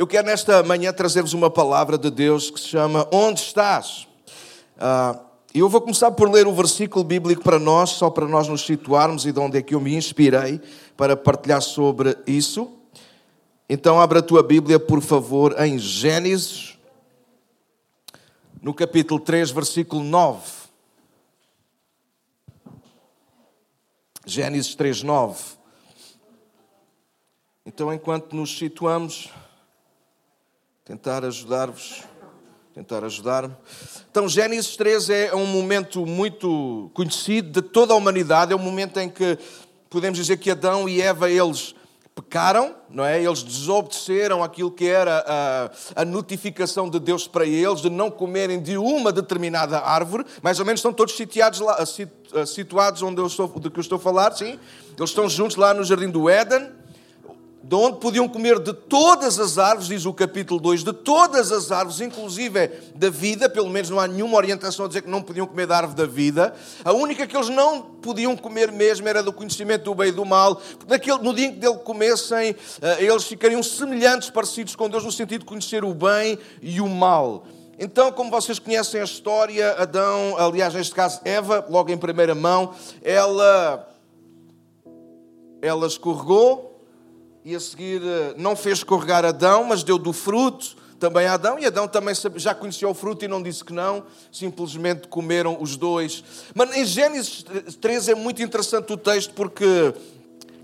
Eu quero nesta manhã trazer-vos uma palavra de Deus que se chama Onde estás? Uh, eu vou começar por ler o versículo bíblico para nós, só para nós nos situarmos e de onde é que eu me inspirei para partilhar sobre isso. Então, abra a tua Bíblia, por favor, em Gênesis, no capítulo 3, versículo 9. Gênesis 3, 9. Então, enquanto nos situamos, tentar ajudar-vos, tentar ajudar-me. Então, Gênesis 3 é um momento muito conhecido de toda a humanidade, é um momento em que podemos dizer que Adão e Eva, eles pecaram, não é? Eles desobedeceram aquilo que era a, a, notificação de Deus para eles, de não comerem de uma determinada árvore. Mais ou menos estão todos sitiados lá, situados onde eu estou, de que eu estou a falar, sim? Eles estão juntos lá no jardim do Éden de onde podiam comer de todas as árvores, diz o capítulo 2, de todas as árvores, inclusive da vida, pelo menos não há nenhuma orientação a dizer que não podiam comer da árvore da vida. A única que eles não podiam comer mesmo era do conhecimento do bem e do mal, porque no dia em que dele comessem, eh, eles ficariam semelhantes, parecidos com Deus, no sentido de conhecer o bem e o mal. Então, como vocês conhecem a história, Adão, aliás, neste caso Eva, logo em primeira mão, ela, ela escorregou, e a seguir eh, não fez escorregar Adão, mas deu do fruto também a Adão, e Adão também já conhecia o fruto e não disse que não, simplesmente comeram os dois. Mas em Gênesis 3 é muito interessante o texto porque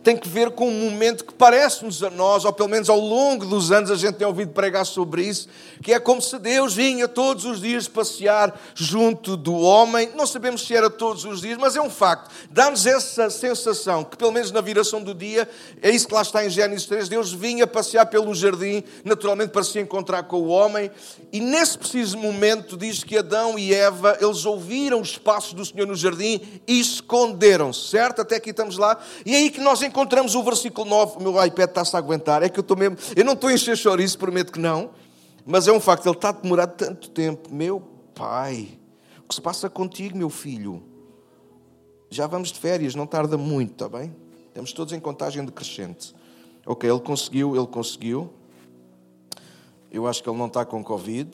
tem que ver com um momento que parece-nos a nós, ou pelo menos ao longo dos anos a gente tem ouvido pregar sobre isso, que é como se Deus vinha todos os dias passear junto do homem. Não sabemos se era todos os dias, mas é um facto. Dá-nos essa sensação que, pelo menos na viração do dia, é isso que lá está em Gênesis 3, Deus vinha passear pelo jardim, naturalmente para se encontrar com o homem, e nesse preciso momento diz que Adão e Eva, eles ouviram os passos do Senhor no jardim e esconderam-se, certo? Até aqui estamos lá. E é aí que nós encontramos o versículo 9, o meu iPad está-se a aguentar, é que eu estou mesmo, eu não estou a encher chouriço, prometo que não, mas é um facto, ele está a demorar tanto tempo. Meu pai, o que se passa contigo, meu filho? Já vamos de férias, não tarda muito, está bem? Estamos todos em contagem decrescente. Ok, ele conseguiu, ele conseguiu. Eu acho que ele não está com Covid.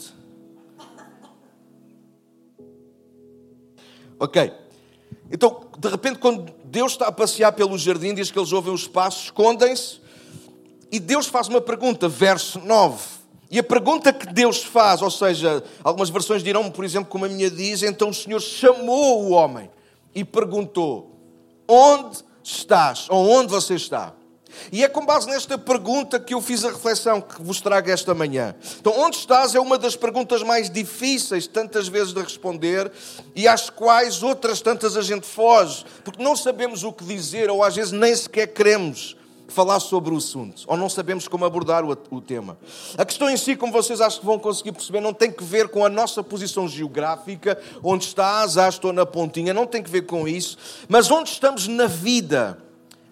Ok. Então, de repente, quando Deus está a passear pelo jardim, diz que eles ouvem os passos, escondem-se, e Deus faz uma pergunta, verso 9. E a pergunta que Deus faz, ou seja, algumas versões dirão, por exemplo, como a minha diz, então o Senhor chamou o homem e perguntou: Onde estás? Ou onde você está? E é com base nesta pergunta que eu fiz a reflexão que vos trago esta manhã. Então, onde estás é uma das perguntas mais difíceis, tantas vezes, de responder e às quais outras tantas a gente foge, porque não sabemos o que dizer ou às vezes nem sequer queremos falar sobre o assunto, ou não sabemos como abordar o, o, tema. A questão em si, como vocês acho que vão conseguir perceber, não tem que ver com a nossa posição geográfica, onde estás, ah, estou na pontinha, não tem que ver com isso, mas onde estamos na vida.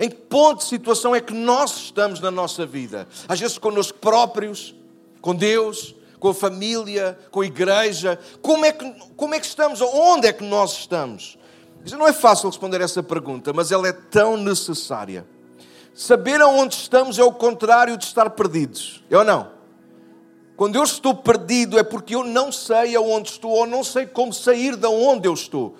Em que ponto de situação é que nós estamos na nossa vida? Às vezes connosco próprios, com Deus, com a família, com a igreja. Como é que, como é que estamos? Onde é que nós estamos? Não é fácil responder essa pergunta, mas ela é tão necessária. Saber aonde estamos é o contrário de estar perdidos. É ou não? Quando eu estou perdido é porque eu não sei aonde estou ou não sei como sair de onde eu estou.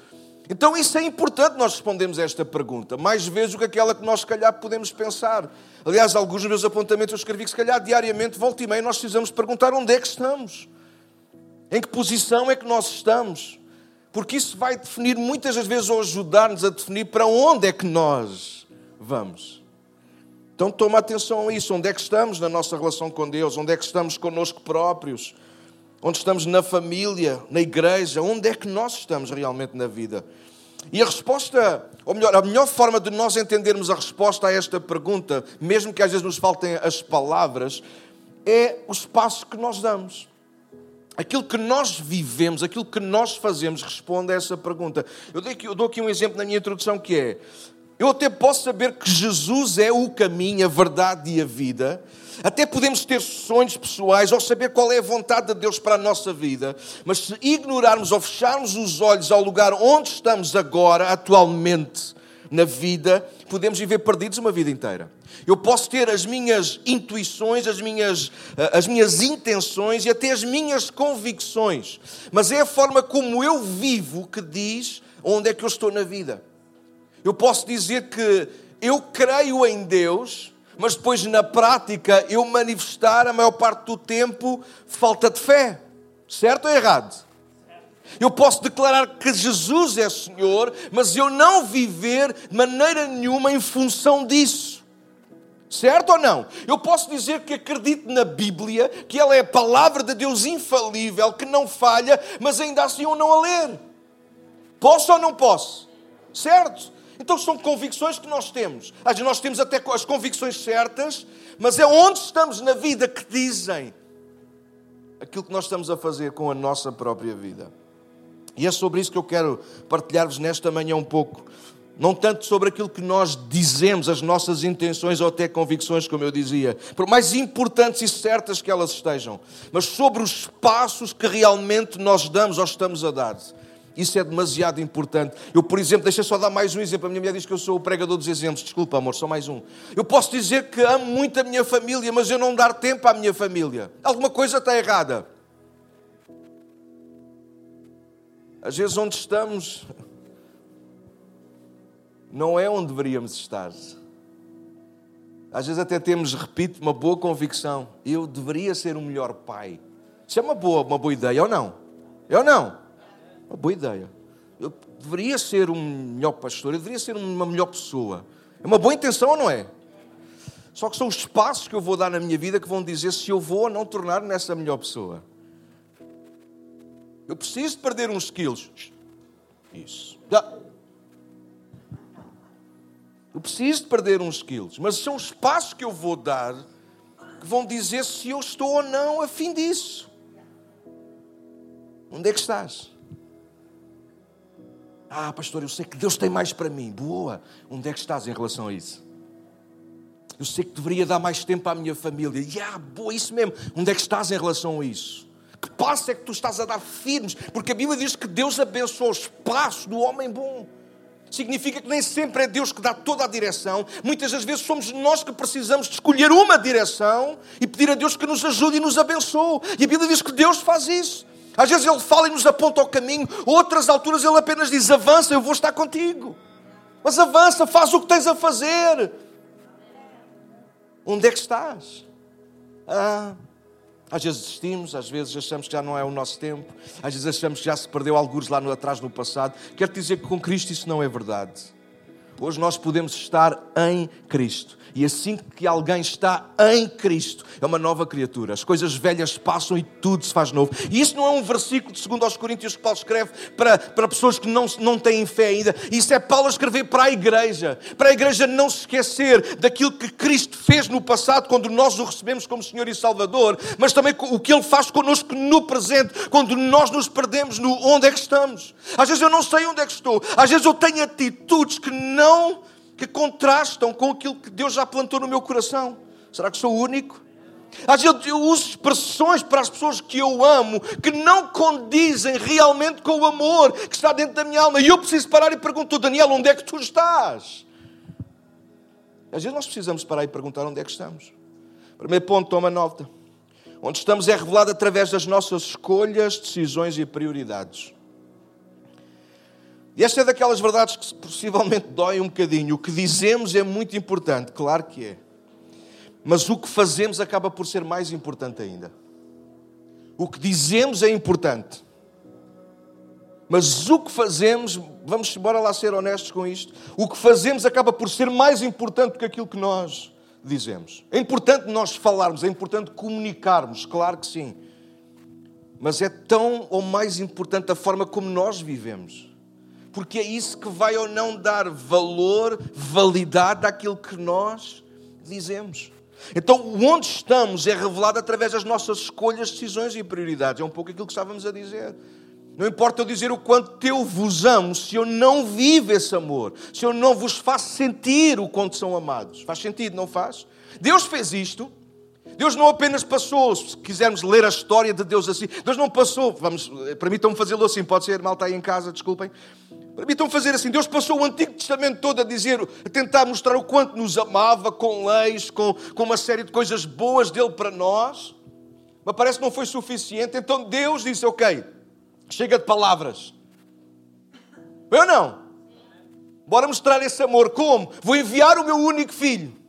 Então isso é importante nós respondemos a esta pergunta, mais vezes do que aquela que nós se calhar podemos pensar. Aliás, alguns dos meus apontamentos eu escrevi que se calhar diariamente, volta e meia, nós precisamos perguntar onde é que estamos. Em que posição é que nós estamos? Porque isso vai definir muitas das vezes ou ajudar-nos a definir para onde é que nós vamos. Então toma atenção a isso, onde é que estamos na nossa relação com Deus, onde é que estamos connosco próprios, onde estamos na família, na igreja, onde é que nós estamos realmente na vida? E a resposta, ou melhor, a melhor forma de nós entendermos a resposta a esta pergunta, mesmo que às vezes nos faltem as palavras, é o espaço que nós damos. Aquilo que nós vivemos, aquilo que nós fazemos, responde a essa pergunta. Eu dou aqui, um exemplo na minha introdução que é: eu até posso saber que Jesus é o caminho, a verdade e a vida, até podemos ter sonhos pessoais ou saber qual é a vontade de Deus para a nossa vida, mas se ignorarmos ou fecharmos os olhos ao lugar onde estamos agora, atualmente, na vida, podemos viver perdidos uma vida inteira. Eu posso ter as minhas intuições, as minhas, eh, as minhas intenções e até as minhas convicções, mas é a forma como eu vivo que diz onde é que eu estou na vida. Eu posso dizer que eu creio em Deus, mas depois na prática eu manifestar a maior parte do tempo falta de fé. Certo ou errado? Eu posso declarar que Jesus é Senhor, mas eu não viver de maneira nenhuma em função disso. Certo ou não? Eu posso dizer que acredito na Bíblia, que ela é a palavra de Deus infalível, que não falha, mas ainda assim eu não a ler. Posso ou não posso? Certo? Então são convicções que nós temos. Às vezes nós temos até as convicções certas, mas é onde estamos na vida que dizem aquilo que nós estamos a fazer com a nossa própria vida. E é sobre isso que eu quero partilhar-vos nesta manhã um pouco. Não tanto sobre aquilo que nós dizemos, as nossas intenções ou até convicções, como eu dizia, por mais importantes e certas que elas estejam, mas sobre os passos que realmente nós damos ou estamos a dar. Isso é demasiado importante. Eu, por exemplo, deixa só dar mais um exemplo. A minha mulher diz que eu sou o pregador dos exemplos. Desculpa, amor, só mais um. Eu posso dizer que amo muito a minha família, mas eu não dar tempo à minha família. Alguma coisa está errada. Às vezes, onde estamos não é onde deveríamos estar. Às vezes, até temos, repito, uma boa convicção. Eu deveria ser um melhor pai. Isso é uma boa, uma boa ideia ou não? É ou não? Uma boa ideia. Eu deveria ser um melhor pastor, eu deveria ser uma melhor pessoa. É uma boa intenção ou não é? Só que são os passos que eu vou dar na minha vida que vão dizer se eu vou ou não tornar nessa melhor pessoa. Eu preciso de perder uns quilos. Isso. Eu preciso de perder uns quilos. Mas são os passos que eu vou dar que vão dizer se eu estou ou não a fim disso. Onde é que estás? Ah, pastor, eu sei que Deus tem mais para mim. Boa. Onde é que estás em relação a isso? Eu sei que deveria dar mais tempo à minha família. Yeah, boa, isso mesmo. Onde é que estás em relação a isso? Que passo é que tu estás a dar firmes? Porque a Bíblia diz que Deus abençoa os passos do homem bom. Significa que nem sempre é Deus que dá toda a direção. Muitas das vezes somos nós que precisamos de escolher uma direção e pedir a Deus que nos ajude e nos abençoe. E a Bíblia diz que Deus faz isso. Às vezes Ele fala e nos aponta ao caminho, outras alturas Ele apenas diz: avança, eu vou estar contigo. Mas avança, faz o que tens a fazer. Onde é que estás? Ah, às vezes desistimos, às vezes achamos que já não é o nosso tempo, às vezes achamos que já se perdeu alguns lá no, atrás no passado. Quero dizer que com Cristo isso não é verdade. Hoje nós podemos estar em Cristo. E assim que alguém está em Cristo, é uma nova criatura. As coisas velhas passam e tudo se faz novo. E isso não é um versículo de 2 aos Coríntios que Paulo escreve para, para pessoas que não, não têm fé ainda. Isso é Paulo escrever para a igreja. Para a igreja não se esquecer daquilo que Cristo fez no passado, quando nós o recebemos como Senhor e Salvador, mas também o que Ele faz connosco no presente, quando nós nos perdemos no onde é que estamos. Às vezes eu não sei onde é que estou. Às vezes eu tenho atitudes que não que contrastam com aquilo que Deus já plantou no meu coração. Será que sou o único? Às vezes eu uso expressões para as pessoas que eu amo que não condizem realmente com o amor que está dentro da minha alma. E eu preciso parar e perguntar, Daniel, onde é que tu estás? Às vezes nós precisamos parar e perguntar onde é que estamos. Primeiro ponto, toma nota. Onde estamos é revelado através das nossas escolhas, decisões e prioridades. E esta é daquelas verdades que possivelmente dói um bocadinho. O que dizemos é muito importante, claro que é. Mas o que fazemos acaba por ser mais importante ainda. O que dizemos é importante. Mas o que fazemos, vamos embora lá ser honestos com isto, o que fazemos acaba por ser mais importante do que aquilo que nós dizemos. É importante nós falarmos, é importante comunicarmos, claro que sim. Mas é tão ou mais importante a forma como nós vivemos porque é isso que vai ou não dar valor, validade àquilo que nós dizemos. Então, onde estamos é revelado através das nossas escolhas, decisões e prioridades. É um pouco aquilo que estávamos a dizer. Não importa eu dizer o quanto eu vos amo, se eu não vivo esse amor, se eu não vos faço sentir o quanto são amados. Faz sentido, não faz? Deus fez isto. Deus não apenas passou, se quisermos ler a história de Deus assim, Deus não passou, vamos, permitam-me fazê-lo assim, pode ser, mal está aí em casa, desculpem. Permitam fazer assim. Deus passou o Antigo Testamento todo a dizer, a tentar mostrar o quanto nos amava, com leis, com, com uma série de coisas boas dele para nós. Mas parece que não foi suficiente. Então Deus disse: Ok, chega de palavras. Eu não. Bora mostrar esse amor. Como? Vou enviar o meu único filho.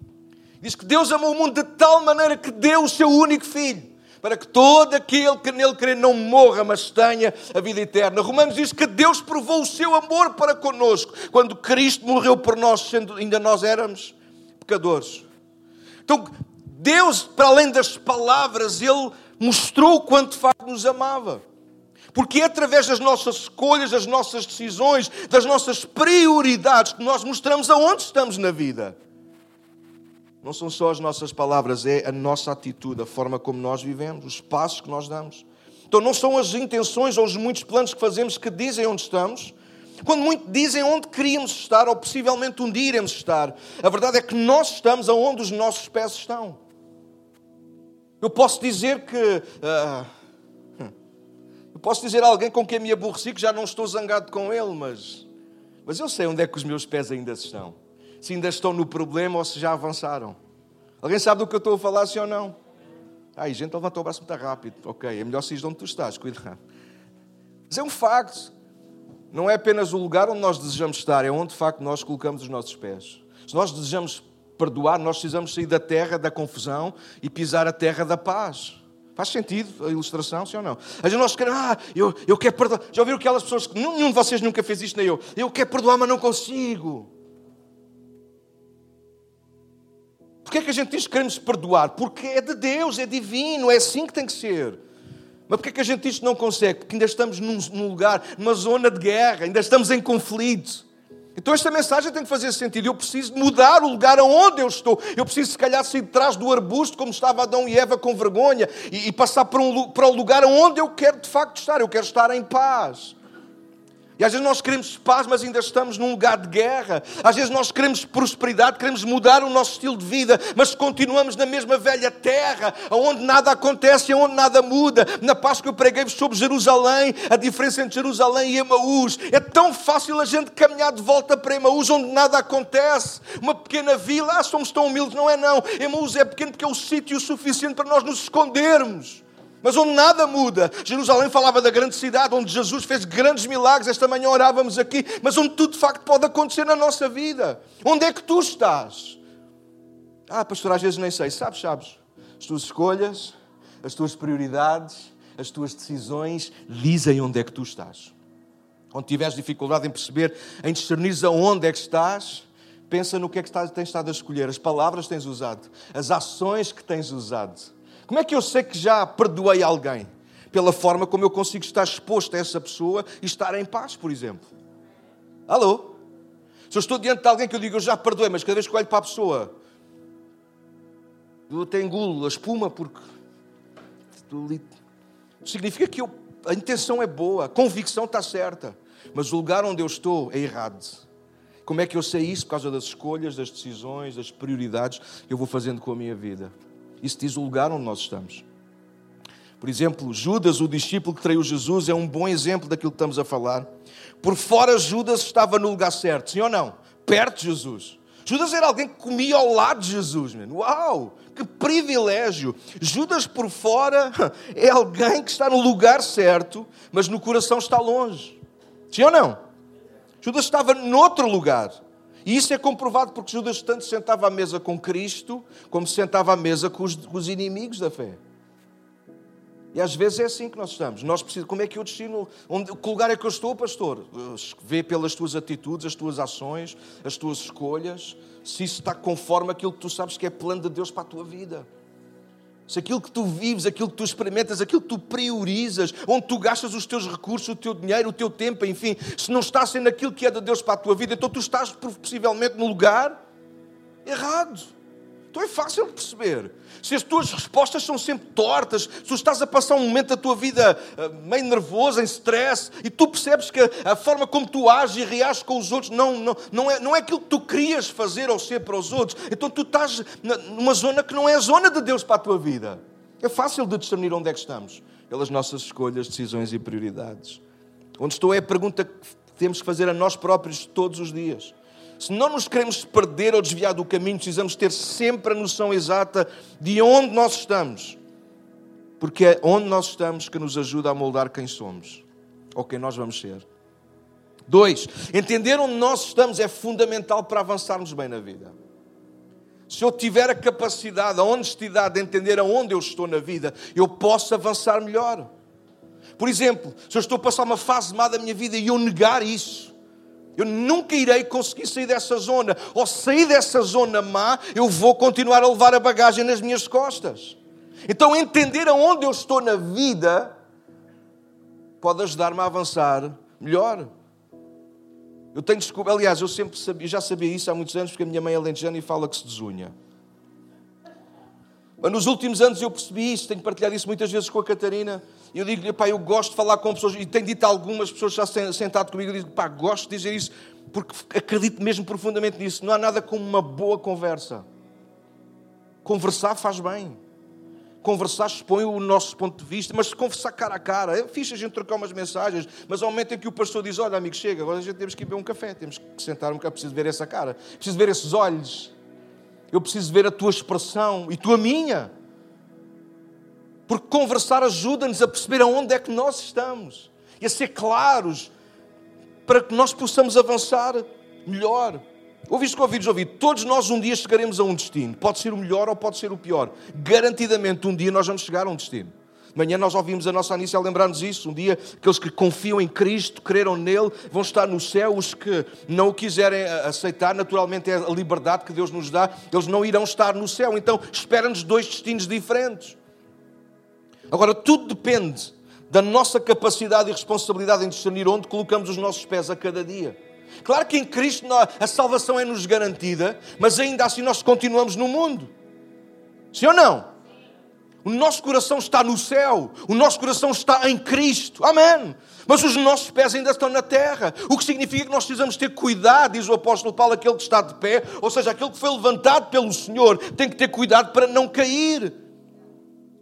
Diz que Deus amou o mundo de tal maneira que deu o seu único filho para que todo aquele que nele crê não morra, mas tenha a vida eterna. Romanos diz que Deus provou o seu amor para conosco quando Cristo morreu por nós, sendo ainda nós éramos pecadores. Então, Deus, para além das palavras, Ele mostrou quanto de facto nos amava. Porque é através das nossas escolhas, das nossas decisões, das nossas prioridades que nós mostramos aonde estamos na vida. Não são só as nossas palavras, é a nossa atitude, a forma como nós vivemos, os passos que nós damos. Então não são as intenções ou os muitos planos que fazemos que dizem onde estamos, quando muito dizem onde queríamos estar ou possivelmente onde iremos estar. A verdade é que nós estamos aonde os nossos pés estão. Eu posso dizer que. Uh, eu posso dizer a alguém com quem me aborreci que já não estou zangado com ele, mas. Mas eu sei onde é que os meus pés ainda estão se ainda estão no problema ou se já avançaram. Alguém sabe do que eu estou a falar, sim ou não? Ai, gente, levantou o braço muito rápido. Ok, é melhor se de onde tu estás, cuidado. Mas é um facto. Não é apenas o lugar onde nós desejamos estar, é onde de facto nós colocamos os nossos pés. Se nós desejamos perdoar, nós precisamos sair da terra da confusão e pisar a terra da paz. Faz sentido a ilustração, sim ou não? A gente nós queremos, ah, eu, eu quero perdoar. Já ouviram aquelas pessoas que nenhum de vocês nunca fez isto, nem eu. Eu quero perdoar, mas não consigo. Porquê é que a gente diz que queremos perdoar? Porque é de Deus, é divino, é assim que tem que ser. Mas porquê é que a gente que não consegue? Porque ainda estamos num, num lugar, numa zona de guerra, ainda estamos em conflito. Então esta mensagem tem que fazer sentido. Eu preciso mudar o lugar aonde eu estou. Eu preciso, se calhar, sair de trás do arbusto, como estava Adão e Eva com vergonha, e, e passar para, um, para o lugar aonde eu quero de facto estar. Eu quero estar em paz. E às vezes nós queremos paz, mas ainda estamos num lugar de guerra. Às vezes nós queremos prosperidade, queremos mudar o nosso estilo de vida, mas continuamos na mesma velha terra, onde nada acontece, onde nada muda. Na Páscoa eu preguei sobre Jerusalém, a diferença entre Jerusalém e Emaús. É tão fácil a gente caminhar de volta para Emaús, onde nada acontece. Uma pequena vila, ah, somos tão humildes. Não é não. Emaús é pequeno porque é o sítio suficiente para nós nos escondermos mas onde nada muda. Jerusalém falava da grande cidade, onde Jesus fez grandes milagres. Esta manhã orávamos aqui, mas onde tudo de facto pode acontecer na nossa vida. Onde é que tu estás? Ah, pastor, às vezes nem sei. Sabes, sabes? As tuas escolhas, as tuas prioridades, as tuas decisões dizem onde é que tu estás. Onde tiveres dificuldade em perceber, em discernir aonde é que estás, pensa no que é que tens estado a escolher, as palavras que tens usado, as ações que tens usado como é que eu sei que já perdoei alguém? Pela forma como eu consigo estar exposto a essa pessoa e estar em paz, por exemplo. Alô? Se eu estou diante de alguém que eu digo, eu já perdoei, mas cada vez que olho para a pessoa, eu até engulo a espuma porque significa que eu, a intenção é boa, a convicção está certa, mas o lugar onde eu estou é errado. Como é que eu sei isso? Por causa das escolhas, das decisões, das prioridades que eu vou fazendo com a minha vida. Isso diz o lugar onde nós estamos. Por exemplo, Judas, o discípulo que traiu Jesus, é um bom exemplo daquilo que estamos a falar. Por fora, Judas estava no lugar certo, sim ou não? Perto de Jesus. Judas era alguém que comia ao lado de Jesus. Man. Uau! Que privilégio! Judas por fora é alguém que está no lugar certo, mas no coração está longe. Sim ou não? Judas estava noutro lugar. E isso é comprovado porque Judas tanto sentava à mesa com Cristo, como sentava à mesa com os, com os inimigos da fé. E às vezes é assim que nós estamos. Nós precisamos, como é que eu destino? Onde, que lugar é que eu estou, pastor? Vê pelas tuas atitudes, as tuas ações, as tuas escolhas, se isso está conforme aquilo que tu sabes que é plano de Deus para a tua vida se aquilo que tu vives, aquilo que tu experimentas, aquilo que tu priorizas, onde tu gastas os teus recursos, o teu dinheiro, o teu tempo, enfim, se não está sendo aquilo que é de Deus para a tua vida, então tu estás possivelmente no lugar errado. Então é fácil perceber. Se as tuas respostas são sempre tortas, se tu estás a passar um momento da tua vida eh, meio nervoso, em stress, e tu percebes que a forma como tu ages e reages com os outros não, não, não, é, não é aquilo que tu querias fazer ou ser para os outros, então tu estás numa zona que não é a zona de Deus para a tua vida. É fácil de discernir onde é que estamos, pelas nossas escolhas, decisões e prioridades. Onde estou é a pergunta temos que fazer a nós próprios todos os dias. Se não nos queremos perder ou desviar do caminho, precisamos ter sempre a noção exata de onde nós estamos. Porque é onde nós estamos que nos ajuda a moldar quem somos ou quem nós vamos ser. Dois, entender onde nós estamos é fundamental para avançarmos bem na vida. Se eu tiver a capacidade, a honestidade de entender aonde eu estou na vida, eu posso avançar melhor. Por exemplo, se eu estou a passar uma fase má da minha vida e eu negar isso, eu nunca irei conseguir sair dessa zona. Ou sair dessa zona má, eu vou continuar a levar a bagagem nas minhas costas. Então, entender aonde eu estou na vida pode ajudar-me a avançar melhor. Eu tenho descoberto, aliás, eu sempre sabia, já sabia isso há muitos anos, porque a minha mãe é lentejana e fala que se desunha. Mas nos últimos anos eu percebi isso, tenho partilhado isso muitas vezes com a Catarina. E eu digo-lhe, pá, eu gosto de falar com pessoas, e tenho dito a algumas pessoas já sentado comigo, eu digo, pá, gosto de dizer isso, porque acredito mesmo profundamente nisso. Não há nada como uma boa conversa. Conversar faz bem conversar expõe o nosso ponto de vista, mas se conversar cara a cara, é fixe a gente trocar umas mensagens, mas ao momento em que o pastor diz: Olha, amigo, chega, agora a gente temos que ir beber um café, temos que sentar um bocado, preciso ver essa cara, preciso ver esses olhos, eu preciso ver a tua expressão e tu a minha. Porque conversar ajuda-nos a perceber aonde é que nós estamos e a ser claros para que nós possamos avançar melhor. Ouviste com ouvidos ouvido, todos nós um dia chegaremos a um destino. Pode ser o melhor ou pode ser o pior. Garantidamente um dia nós vamos chegar a um destino. De manhã nós ouvimos a nossa Anícia lembrar-nos isso. Um dia, aqueles que confiam em Cristo, creram nele, vão estar no céu. Os que não o quiserem aceitar, naturalmente é a liberdade que Deus nos dá, eles não irão estar no céu. Então, espera-nos dois destinos diferentes. Agora, tudo depende da nossa capacidade e responsabilidade em discernir onde colocamos os nossos pés a cada dia. Claro que em Cristo a salvação é-nos garantida, mas ainda assim nós continuamos no mundo. Sim ou não? O nosso coração está no céu, o nosso coração está em Cristo. Amém. Mas os nossos pés ainda estão na terra, o que significa que nós precisamos ter cuidado, diz o apóstolo Paulo, aquele que está de pé, ou seja, aquele que foi levantado pelo Senhor, tem que ter cuidado para não cair.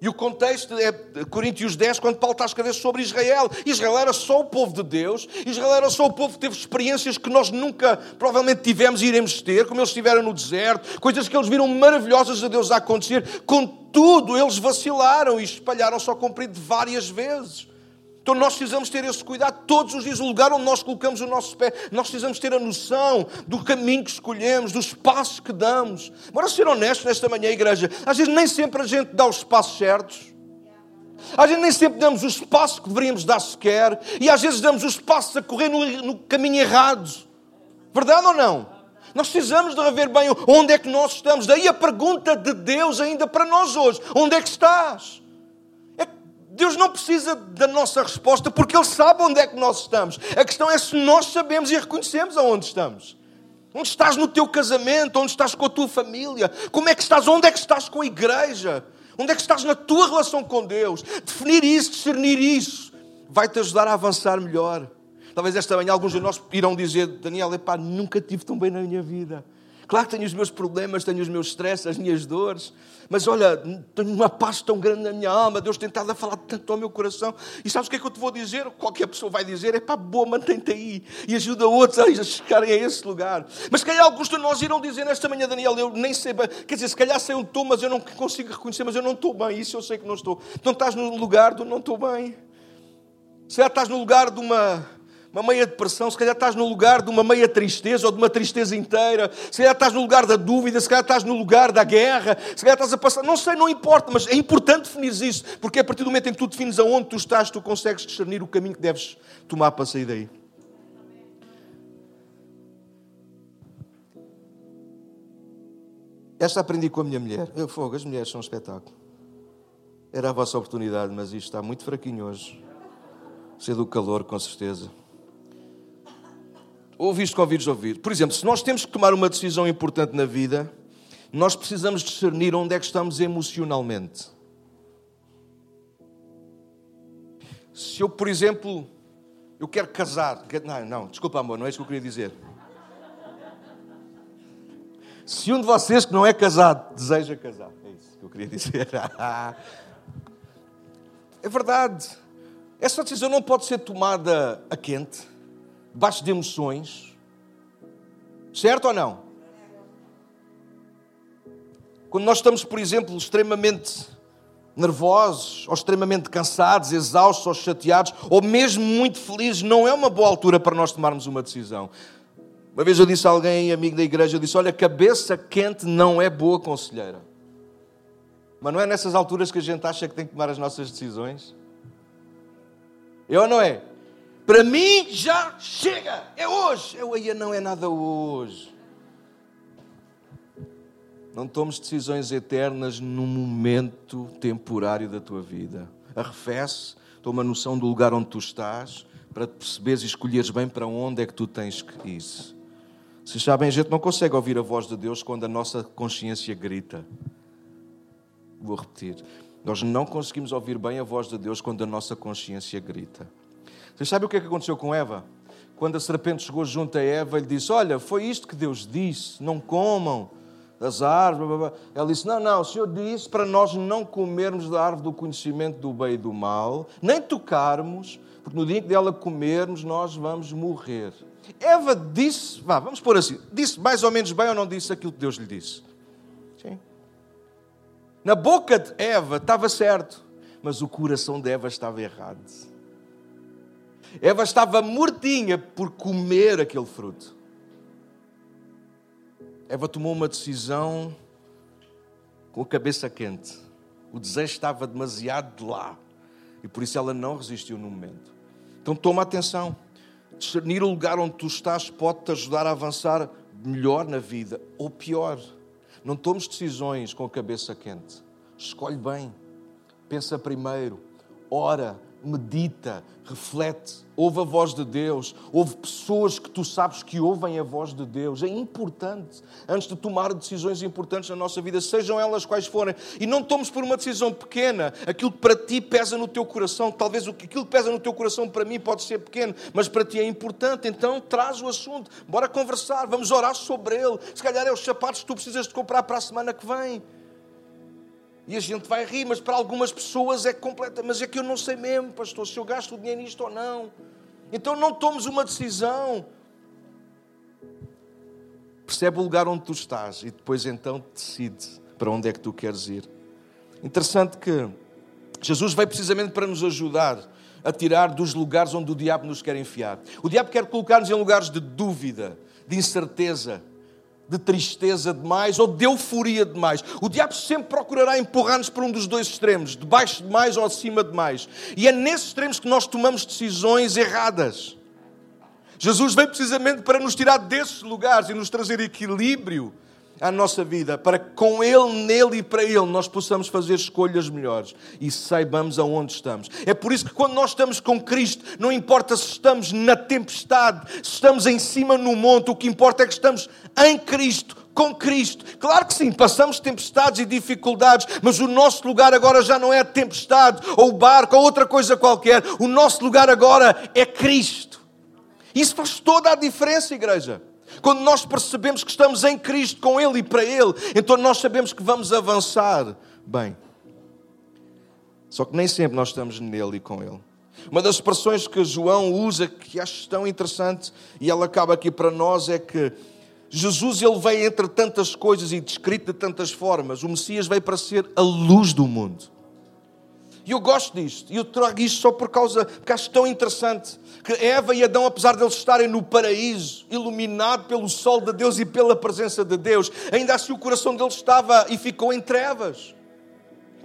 E o contexto é Coríntios 10, quando Paulo está a escrever sobre Israel. Israel era só o povo de Deus, Israel era só o povo que teve experiências que nós nunca provavelmente tivemos e iremos ter, como eles estiveram no deserto, coisas que eles viram maravilhosas a Deus a acontecer. Contudo, eles vacilaram e espalharam-se ao comprido várias vezes. Então nós precisamos ter esse cuidado todos os dias, o lugar onde nós colocamos o nosso pé. Nós precisamos ter a noção do caminho que escolhemos, dos passos que damos. Bora ser honestos nesta manhã, igreja. Às vezes nem sempre a gente dá os passos certos. Às vezes nem sempre damos os passos que deveríamos dar sequer. E às vezes damos os passos a correr no, no caminho errado. Verdade ou não? Nós precisamos de rever bem onde é que nós estamos. Daí a pergunta de Deus ainda para nós hoje: onde é que estás? Deus não precisa da nossa resposta porque Ele sabe onde é que nós estamos. A questão é se nós sabemos e reconhecemos aonde estamos. Onde estás no teu casamento? Onde estás com a tua família? Como é que estás? Onde é que estás com a igreja? Onde é que estás na tua relação com Deus? Definir isso, discernir isso, vai-te ajudar a avançar melhor. Talvez esta manhã alguns de nós irão dizer: Daniel, epá, nunca tive tão bem na minha vida. Claro que tenho os meus problemas, tenho os meus stresses, as minhas dores, mas olha, tenho uma paz tão grande na minha alma, Deus tem estado a falar tanto ao meu coração. E sabes o que é que eu te vou dizer? Qualquer pessoa vai dizer: é pá, boa, mantém-te aí e ajuda outros a chegarem a esse lugar. Mas se calhar alguns de nós irão dizer nesta manhã, Daniel, eu nem sei, quer dizer, se calhar sei onde estou, mas eu não consigo reconhecer, mas eu não estou bem, isso eu sei que não estou. Não estás no lugar do não estou bem. Se estás no lugar de uma uma meia depressão, se calhar estás no lugar de uma meia tristeza ou de uma tristeza inteira, se calhar estás no lugar da dúvida, se calhar estás no lugar da guerra, se calhar estás a passar, não sei, não importa, mas é importante definir isso, porque a partir do momento em que tu defines aonde tu estás, tu consegues discernir o caminho que deves tomar para sair daí. Esta aprendi com a minha mulher. Eu fogo, as mulheres são um espetáculo. Era a vossa oportunidade, mas isto está muito fraquinho hoje. Ser do calor, com certeza ouviste com ouvidos ouvir. Por exemplo, se nós temos que tomar uma decisão importante na vida, nós precisamos discernir onde é que estamos emocionalmente. Se eu, por exemplo, eu quero casar, não, não, desculpa amor, não é isso que eu queria dizer. Se um de vocês que não é casado deseja casar, é isso que eu queria dizer. é verdade. Essa decisão não pode ser tomada a quente. Debaixo de emoções. Certo ou não? Quando nós estamos, por exemplo, extremamente nervosos, ou extremamente cansados, exaustos, ou chateados, ou mesmo muito felizes, não é uma boa altura para nós tomarmos uma decisão. Uma vez eu disse a alguém, amigo da igreja, eu disse: Olha, cabeça quente não é boa conselheira. Mas não é nessas alturas que a gente acha que tem que tomar as nossas decisões? Eu não é? Para mim já chega, é hoje. Eu aí não é nada hoje. Não tomes decisões eternas num momento temporário da tua vida. Arrefece, toma noção do lugar onde tu estás, para perceberes e escolheres bem para onde é que tu tens que ir. Vocês sabem, a gente não consegue ouvir a voz de Deus quando a nossa consciência grita. Vou repetir. Nós não conseguimos ouvir bem a voz de Deus quando a nossa consciência grita. Vocês sabem o que é que aconteceu com Eva? Quando a serpente chegou junto a Eva, ele disse: Olha, foi isto que Deus disse, não comam das árvores. Blá, blá. Ela disse: Não, não, o Senhor disse para nós não comermos da árvore do conhecimento do bem e do mal, nem tocarmos, porque no dia em que dela comermos, nós vamos morrer. Eva disse, vá, vamos pôr assim, disse mais ou menos bem ou não disse aquilo que Deus lhe disse? Sim. Na boca de Eva estava certo, mas o coração de Eva estava errado. Eva estava mortinha por comer aquele fruto. Eva tomou uma decisão com a cabeça quente. O desejo estava demasiado de lá. E por isso ela não resistiu no momento. Então toma atenção. Discernir o lugar onde tu estás pode-te ajudar a avançar melhor na vida ou pior. Não tomes decisões com a cabeça quente. Escolhe bem. Pensa primeiro. Ora medita, reflete, ouve a voz de Deus, ouve pessoas que tu sabes que ouvem a voz de Deus. É importante, antes de tomar decisões importantes na nossa vida, sejam elas quais forem. E não tomes por uma decisão pequena aquilo que para ti pesa no teu coração. Talvez aquilo que pesa no teu coração para mim pode ser pequeno, mas para ti é importante. Então traz o assunto, bora conversar, vamos orar sobre ele. Se calhar é os sapatos que tu precisas de comprar para a semana que vem. E a gente vai rir, mas para algumas pessoas é completa. Mas é que eu não sei mesmo, pastor, se eu gasto o dinheiro nisto ou não. Então não tomes uma decisão. Percebe o lugar onde tu estás e depois então decide para onde é que tu queres ir. Interessante que Jesus veio precisamente para nos ajudar a tirar dos lugares onde o diabo nos quer enfiar. O diabo quer colocar-nos em lugares de dúvida, de incerteza, de tristeza demais ou de euforia demais. O diabo sempre procurará empurrar-nos para um dos dois extremos, de baixo demais ou acima demais. E é nesses extremos que nós tomamos decisões erradas. Jesus veio precisamente para nos tirar desses lugares e nos trazer equilíbrio à nossa vida, para que com Ele, nele e para Ele nós possamos fazer escolhas melhores e saibamos aonde estamos. É por isso que quando nós estamos com Cristo, não importa se estamos na tempestade, se estamos em cima no monte, o que importa é que estamos em Cristo, com Cristo. Claro que sim, passamos tempestades e dificuldades, mas o nosso lugar agora já não é a tempestade ou o barco ou outra coisa qualquer. O nosso lugar agora é Cristo. Isso faz toda a diferença, igreja. Quando nós percebemos que estamos em Cristo, com Ele e para Ele, então nós sabemos que vamos avançar bem. Só que nem sempre nós estamos nele e com Ele. Uma das expressões que João usa, que acho tão interessante, e ela acaba aqui para nós, é que Jesus ele veio entre tantas coisas e descrito de tantas formas. O Messias veio para ser a luz do mundo. E eu gosto disto. E eu trago isto só por causa, porque acho tão interessante que Eva e Adão, apesar de eles estarem no paraíso, iluminado pelo sol de Deus e pela presença de Deus, ainda assim o coração deles estava e ficou em trevas.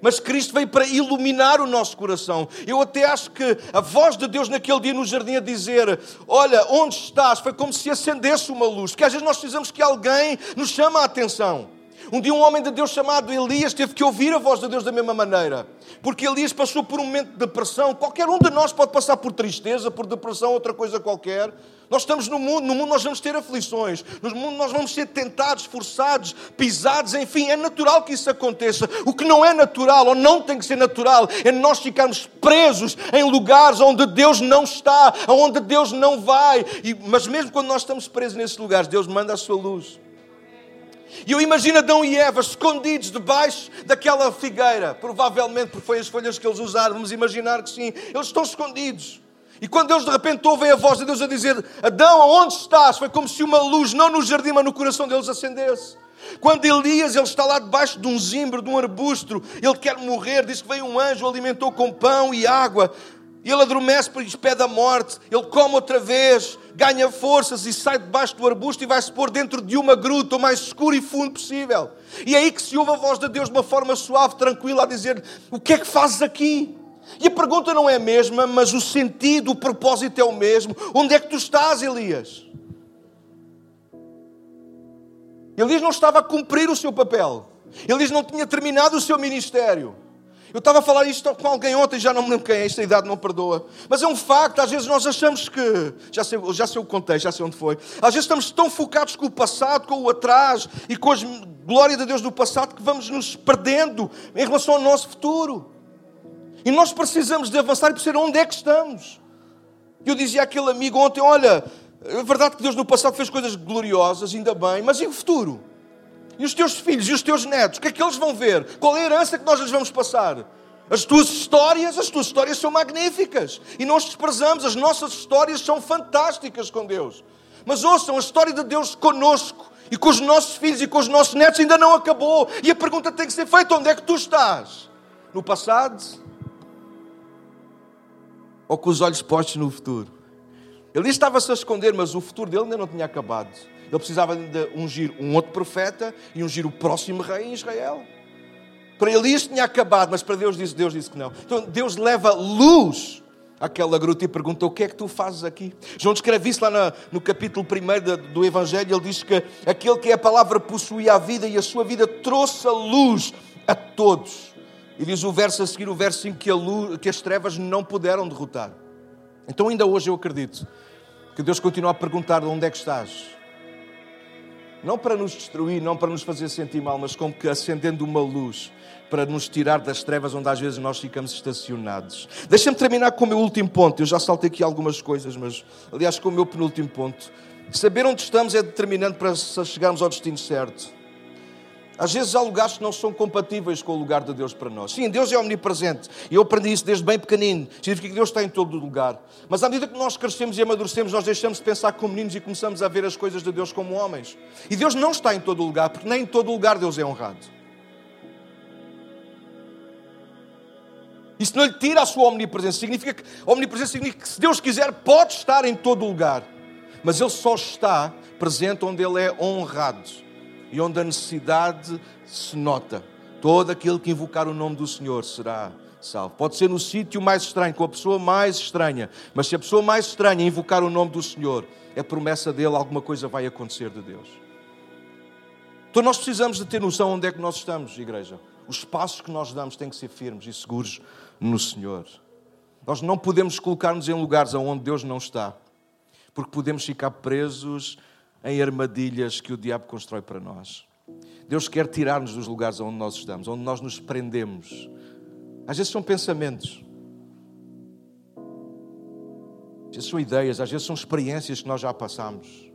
Mas Cristo veio para iluminar o nosso coração. Eu até acho que a voz de Deus naquele dia no jardim a dizer: Olha, onde estás? Foi como se acendesse uma luz. Porque às vezes nós precisamos que alguém nos chame a atenção. Um dia um homem de Deus chamado Elias teve que ouvir a voz de Deus da mesma maneira. Porque Elias passou por um momento de depressão. Qualquer um de nós pode passar por tristeza, por depressão, outra coisa qualquer. Nós estamos no mundo, no mundo nós vamos ter aflições, no mundo nós vamos ser tentados, forçados, pisados, enfim, é natural que isso aconteça. O que não é natural, ou não tem que ser natural, é nós ficarmos presos em lugares onde Deus não está, onde Deus não vai. E, mas mesmo quando nós estamos presos nesses lugares, Deus manda a sua luz. E eu imagino Adão e Eva escondidos debaixo daquela figueira. Provavelmente porque foi as folhas que eles usaram. Vamos imaginar que sim. Eles estão escondidos. E quando Deus de repente ouvem a voz de Deus a dizer: Adão, aonde estás? Foi como se uma luz, não no jardim, mas no coração deles acendesse. Quando Elias ele está lá debaixo de um zimbro, de um arbusto, ele quer morrer, diz que veio um anjo, alimentou com pão e água. Ele adormece, pois pede a morte. Ele come outra vez, ganha forças e sai debaixo do arbusto e vai se pôr dentro de uma gruta, o mais escuro e fundo possível. E é aí que se ouve a voz de Deus de uma forma suave, tranquila, a dizer: O que é que fazes aqui? E a pergunta não é a mesma, mas o sentido, o propósito é o mesmo. Onde é que tu estás, Elias? Elias não estava a cumprir o seu papel. Elias não tinha terminado o seu ministério. Eu estava a falar isto com alguém ontem, já não me lembro quem é, esta idade não perdoa. Mas é um facto, às vezes nós achamos que. Já sei, já sei o contexto, já sei onde foi. Às vezes estamos tão focados com o passado, com o atrás e com a glória de Deus do passado que vamos nos perdendo em relação ao nosso futuro. E nós precisamos de avançar e perceber onde é que estamos. Eu dizia àquele amigo ontem: olha, é verdade que Deus no passado fez coisas gloriosas, ainda bem, mas e o futuro? E os teus filhos e os teus netos, o que é que eles vão ver? Qual é a herança que nós lhes vamos passar? As tuas histórias, as tuas histórias são magníficas e nós desprezamos, as nossas histórias são fantásticas com Deus. Mas ouçam, a história de Deus conosco e com os nossos filhos e com os nossos netos ainda não acabou. E a pergunta tem que ser feita: onde é que tu estás? No passado? Ou com os olhos postos no futuro? Ele estava-se a esconder, mas o futuro dele ainda não tinha acabado. Ele precisava de ungir um outro profeta e ungir o próximo rei em Israel. Para Elias tinha acabado, mas para Deus disse, Deus disse que não. Então Deus leva luz àquela gruta e pergunta: O que é que tu fazes aqui? João descreve isso lá no, no capítulo 1 do Evangelho. Ele diz que aquele que é a palavra possuía a vida e a sua vida trouxe a luz a todos. E diz o verso a seguir, o verso em que, luz, que as trevas não puderam derrotar. Então, ainda hoje eu acredito que Deus continua a perguntar: onde é que estás? Não para nos destruir, não para nos fazer sentir mal, mas como que acendendo uma luz para nos tirar das trevas onde às vezes nós ficamos estacionados. Deixa-me terminar com o meu último ponto. Eu já saltei aqui algumas coisas, mas aliás, com o meu penúltimo ponto. Saber onde estamos é determinante para chegarmos ao destino certo. Às vezes há lugares que não são compatíveis com o lugar de Deus para nós. Sim, Deus é omnipresente. E eu aprendi isso desde bem pequenino. Significa que Deus está em todo lugar. Mas à medida que nós crescemos e amadurecemos, nós deixamos de pensar como meninos e começamos a ver as coisas de Deus como homens. E Deus não está em todo lugar, porque nem em todo lugar Deus é honrado. Isso não lhe tira a sua omnipresença. Significa que, omnipresença significa que se Deus quiser, pode estar em todo lugar. Mas Ele só está presente onde Ele é honrado e onde a necessidade se nota. Todo aquele que invocar o nome do Senhor será salvo. Pode ser no sítio mais estranho, com a pessoa mais estranha, mas se a pessoa mais estranha invocar o nome do Senhor, é promessa dele, alguma coisa vai acontecer de Deus. Então nós precisamos de ter noção onde é que nós estamos, igreja. Os passos que nós damos têm que ser firmes e seguros no Senhor. Nós não podemos colocar-nos em lugares onde Deus não está, porque podemos ficar presos em armadilhas que o diabo constrói para nós. Deus quer tirar-nos dos lugares onde nós estamos, onde nós nos prendemos. Às vezes são pensamentos, às vezes são ideias, às vezes são experiências que nós já passamos.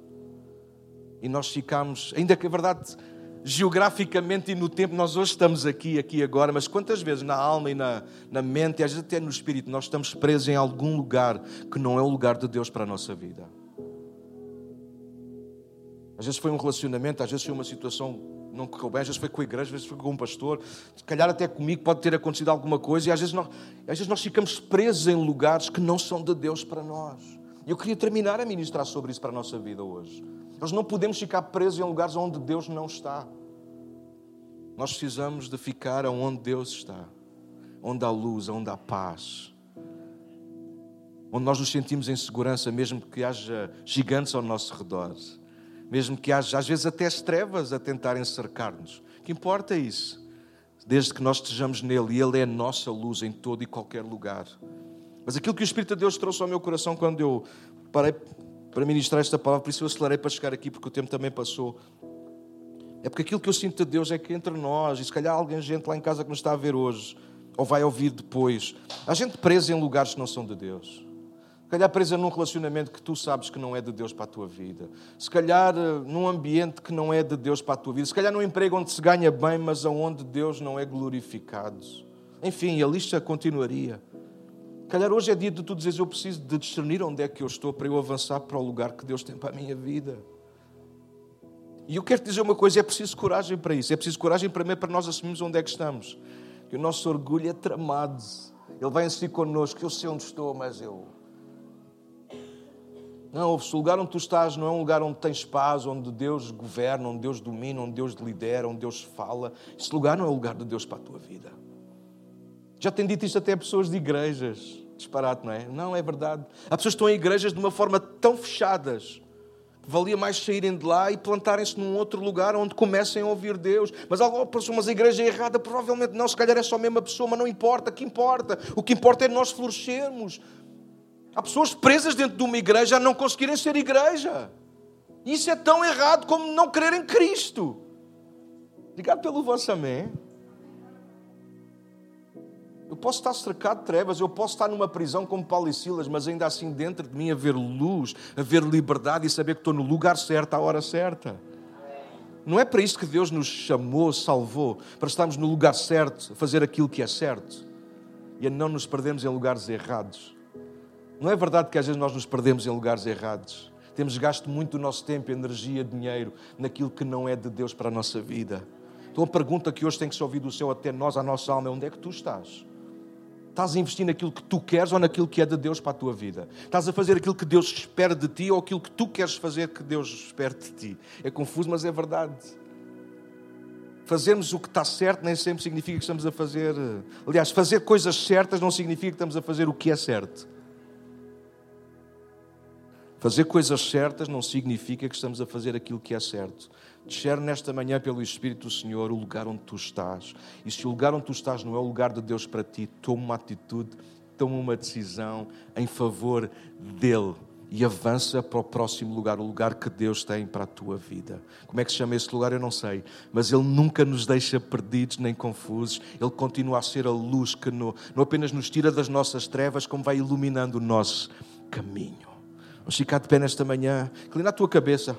E nós ficamos, ainda que a verdade, geograficamente e no tempo, nós hoje estamos aqui, aqui agora, mas quantas vezes na alma e na, na mente, e às vezes até no espírito, nós estamos presos em algum lugar que não é o lugar de Deus para a nossa vida. Às vezes foi um relacionamento, às vezes foi uma situação não correu bem, às vezes foi com a igreja, às vezes foi com um pastor, se calhar até comigo pode ter acontecido alguma coisa, e às vezes, nós, às vezes nós ficamos presos em lugares que não são de Deus para nós. E eu queria terminar a ministrar sobre isso para a nossa vida hoje. Nós não podemos ficar presos em lugares onde Deus não está. Nós precisamos de ficar onde Deus está, onde há luz, onde há paz, onde nós nos sentimos em segurança, mesmo que haja gigantes ao nosso redor mesmo que haja às vezes até as trevas a tentarem cercar-nos. O que importa é isso, desde que nós estejamos nele e ele é a nossa luz em todo e qualquer lugar. Mas aquilo que o Espírito de Deus trouxe ao meu coração quando eu parei para ministrar esta palavra, por isso eu acelerei para chegar aqui, porque o tempo também passou. É porque aquilo que eu sinto de Deus é que entre nós, e se calhar alguém, gente lá em casa que nos está a ver hoje, ou vai ouvir depois, há gente presa em lugares que não são de Deus. Calhar presa num relacionamento que tu sabes que não é de Deus para a tua vida. Se calhar eh, num ambiente que não é de Deus para a tua vida. Se calhar num emprego onde se ganha bem, mas onde Deus não é glorificado. Enfim, a lista continuaria. Calhar hoje é dia de tu dizeres: Eu preciso de discernir onde é que eu estou para eu avançar para o lugar que Deus tem para a minha vida. E eu quero te dizer uma coisa: é preciso coragem para isso. É preciso coragem primeiro para nós assumirmos onde é que estamos. Que o nosso orgulho é tramado. Ele vai insistir connosco: Eu sei onde estou, mas eu. Não, o lugar onde tu estás não é um lugar onde tens paz, onde Deus governa, onde Deus domina, onde Deus lidera, onde Deus fala. Esse lugar não é o lugar de Deus para a tua vida. Já tenho dito isto até a pessoas de igrejas. Disparate, não é? Não, é verdade. Há pessoas que estão em igrejas de uma forma tão fechadas que valia mais saírem de lá e plantarem-se num outro lugar onde comecem a ouvir Deus. Mas alguma pessoa, mas a igreja é errada, provavelmente não, se calhar é só a mesma pessoa, mas não importa, que importa? O que importa é nós florescermos. Há pessoas presas dentro de uma igreja a não conseguirem ser igreja. Isso é tão errado como não crer em Cristo. Obrigado pelo vosso amém. Eu posso estar cercado de trevas, eu posso estar numa prisão como Paulo e Silas, mas ainda assim dentro de mim haver luz, haver liberdade e saber que estou no lugar certo, à hora certa. Não é para isto que Deus nos chamou, salvou, para estarmos no lugar certo, fazer aquilo que é certo e a não nos perdermos em lugares errados. Não é verdade que às vezes nós nos perdemos em lugares errados? Temos gasto muito do nosso tempo, energia, dinheiro naquilo que não é de Deus para a nossa vida. Então a pergunta que hoje tem que se ouvir do céu até nós, a nossa alma, é onde é que tu estás? Estás a investir naquilo que tu queres ou naquilo que é de Deus para a tua vida? Estás a fazer aquilo que Deus espera de ti ou aquilo que tu queres fazer que Deus espera de ti? É confuso, mas é verdade. Fazermos o que está certo nem sempre significa que estamos a fazer. Aliás, fazer coisas certas não significa que estamos a fazer o que é certo. Fazer coisas certas não significa que estamos a fazer aquilo que é certo. Discerne nesta manhã pelo Espírito do Senhor o lugar onde tu estás. E se o lugar onde tu estás não é o lugar de Deus para ti, toma uma atitude, toma uma decisão em favor dEle e avança para o próximo lugar, o lugar que Deus tem para a tua vida. Como é que se chama esse lugar? Eu não sei. Mas Ele nunca nos deixa perdidos nem confusos. Ele continua a ser a luz que não apenas nos tira das nossas trevas, como vai iluminando o nosso caminho. Vamos ficar de pé nesta manhã. Inclina a tua cabeça.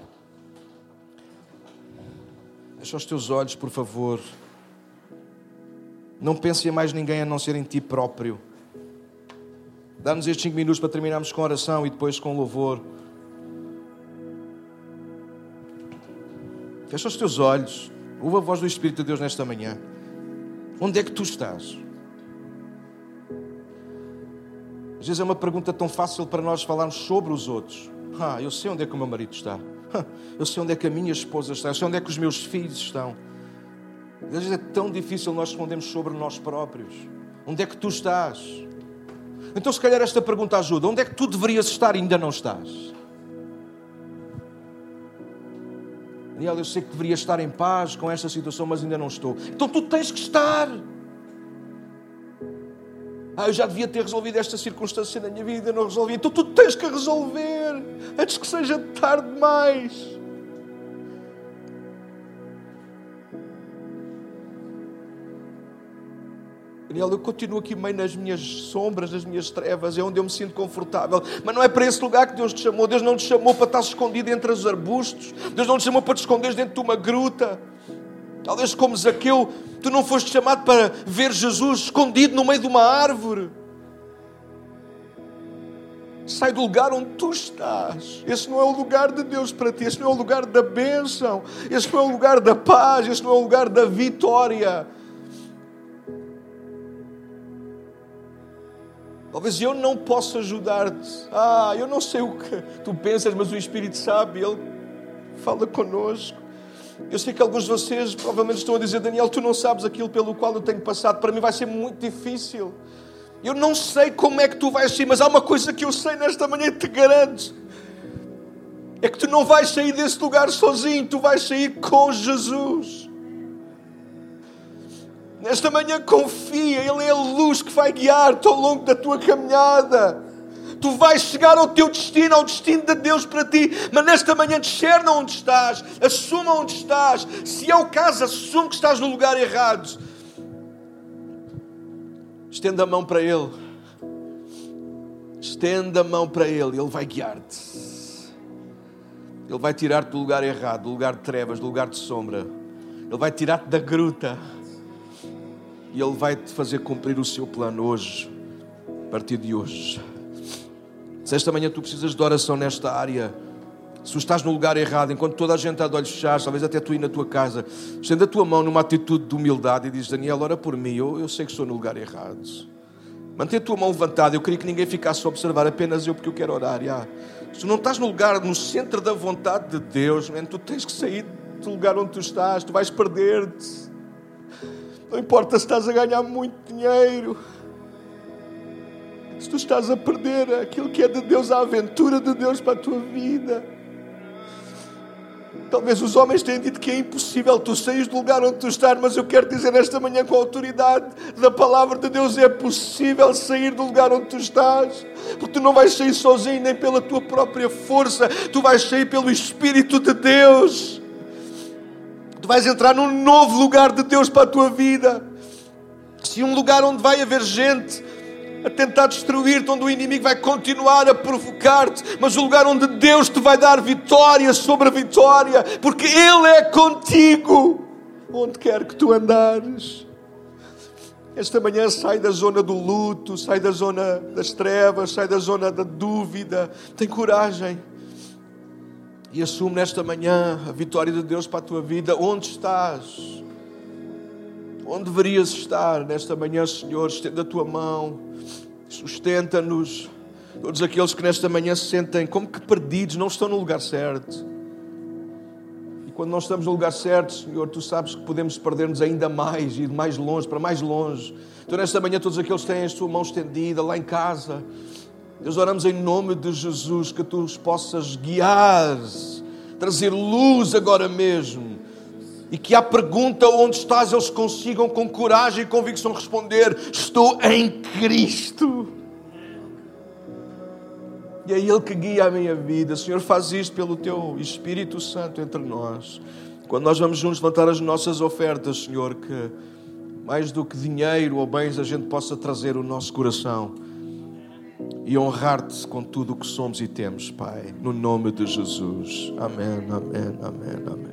Fecha os teus olhos, por favor. Não pense em mais ninguém a não ser em ti próprio. Dá-nos estes cinco minutos para terminarmos com oração e depois com louvor. Fecha os teus olhos. Ouve a voz do Espírito de Deus nesta manhã. Onde é que tu estás? Às vezes é uma pergunta tão fácil para nós falarmos sobre os outros. Ah, eu sei onde é que o meu marido está. Eu sei onde é que a minha esposa está, eu sei onde é que os meus filhos estão. Às vezes é tão difícil nós respondermos sobre nós próprios. Onde é que tu estás? Então, se calhar, esta pergunta ajuda. Onde é que tu deverias estar e ainda não estás? Daniel, eu sei que deveria estar em paz com esta situação, mas ainda não estou. Então, tu tens que estar. Ah, eu já devia ter resolvido esta circunstância na minha vida, não resolvi. Então tu tens que resolver antes que seja tarde demais. Daniel, eu continuo aqui meio nas minhas sombras, nas minhas trevas, é onde eu me sinto confortável. Mas não é para esse lugar que Deus te chamou. Deus não te chamou para estar escondido entre os arbustos. Deus não te chamou para te esconder dentro de uma gruta. Talvez como Zaqueu, tu não foste chamado para ver Jesus escondido no meio de uma árvore. Sai do lugar onde tu estás. Esse não é o lugar de Deus para ti. Esse não é o lugar da bênção. Esse não é o lugar da paz. Esse não é o lugar da vitória. Talvez eu não possa ajudar-te. Ah, eu não sei o que tu pensas, mas o Espírito sabe. Ele fala conosco. Eu sei que alguns de vocês provavelmente estão a dizer, Daniel, tu não sabes aquilo pelo qual eu tenho passado, para mim vai ser muito difícil. Eu não sei como é que tu vais sair, mas há uma coisa que eu sei nesta manhã e te garanto: é que tu não vais sair desse lugar sozinho, tu vais sair com Jesus. Nesta manhã confia, Ele é a luz que vai guiar-te ao longo da tua caminhada tu vais chegar ao teu destino, ao destino de Deus para ti. Mas nesta manhã discerna onde estás, assuma onde estás. Se é o caso, assume que estás no lugar errado. Estenda a mão para Ele. Estenda a mão para Ele, Ele vai guiar-te. Ele vai tirar-te do lugar errado, do lugar de trevas, do lugar de sombra. Ele vai tirar-te da gruta. E Ele vai te fazer cumprir o seu plano hoje A partir de hoje. Se esta manhã tu precisas de oração nesta área, se estás no lugar errado, enquanto toda a gente está de olhos fechados, talvez até tu ir na tua casa, estenda a tua mão numa atitude de humildade e diz: Daniel, ora por mim, eu, eu sei que estou no lugar errado. Mantém a tua mão levantada, eu queria que ninguém ficasse a observar, apenas eu, porque eu quero orar. Já. Se não estás no lugar, no centro da vontade de Deus, man, tu tens que sair do lugar onde tu estás, tu vais perder-te. Não importa se estás a ganhar muito dinheiro, se tu estás a perder aquilo que é de Deus, a aventura de Deus para a tua vida. Talvez os homens tenham dito que é impossível tu saís do lugar onde tu estás, mas eu quero dizer esta manhã com a autoridade da palavra de Deus: é possível sair do lugar onde tu estás, porque tu não vais sair sozinho nem pela tua própria força, tu vais sair pelo Espírito de Deus. Tu vais entrar num novo lugar de Deus para a tua vida. Se um lugar onde vai haver gente a tentar destruir-te, onde o inimigo vai continuar a provocar-te, mas o lugar onde Deus te vai dar vitória sobre a vitória, porque Ele é contigo, onde quer que tu andares. Esta manhã sai da zona do luto, sai da zona das trevas, sai da zona da dúvida. Tem coragem e assume nesta manhã a vitória de Deus para a tua vida. Onde estás? Onde deverias estar nesta manhã, Senhor? Estenda a tua mão, sustenta-nos. Todos aqueles que nesta manhã se sentem como que perdidos, não estão no lugar certo. E quando nós estamos no lugar certo, Senhor, tu sabes que podemos perder-nos ainda mais, ir mais longe, para mais longe. Então, nesta manhã, todos aqueles que têm a sua mão estendida lá em casa, Deus, oramos em nome de Jesus que tu os possas guiar, trazer luz agora mesmo e que à pergunta onde estás eles consigam com coragem e convicção responder: Estou em Cristo. E é Ele que guia a minha vida. Senhor, faz isto pelo Teu Espírito Santo entre nós. Quando nós vamos juntos levantar as nossas ofertas, Senhor, que mais do que dinheiro ou bens a gente possa trazer o nosso coração e honrar-te com tudo o que somos e temos, Pai, no nome de Jesus. Amém, amém, amém, amém.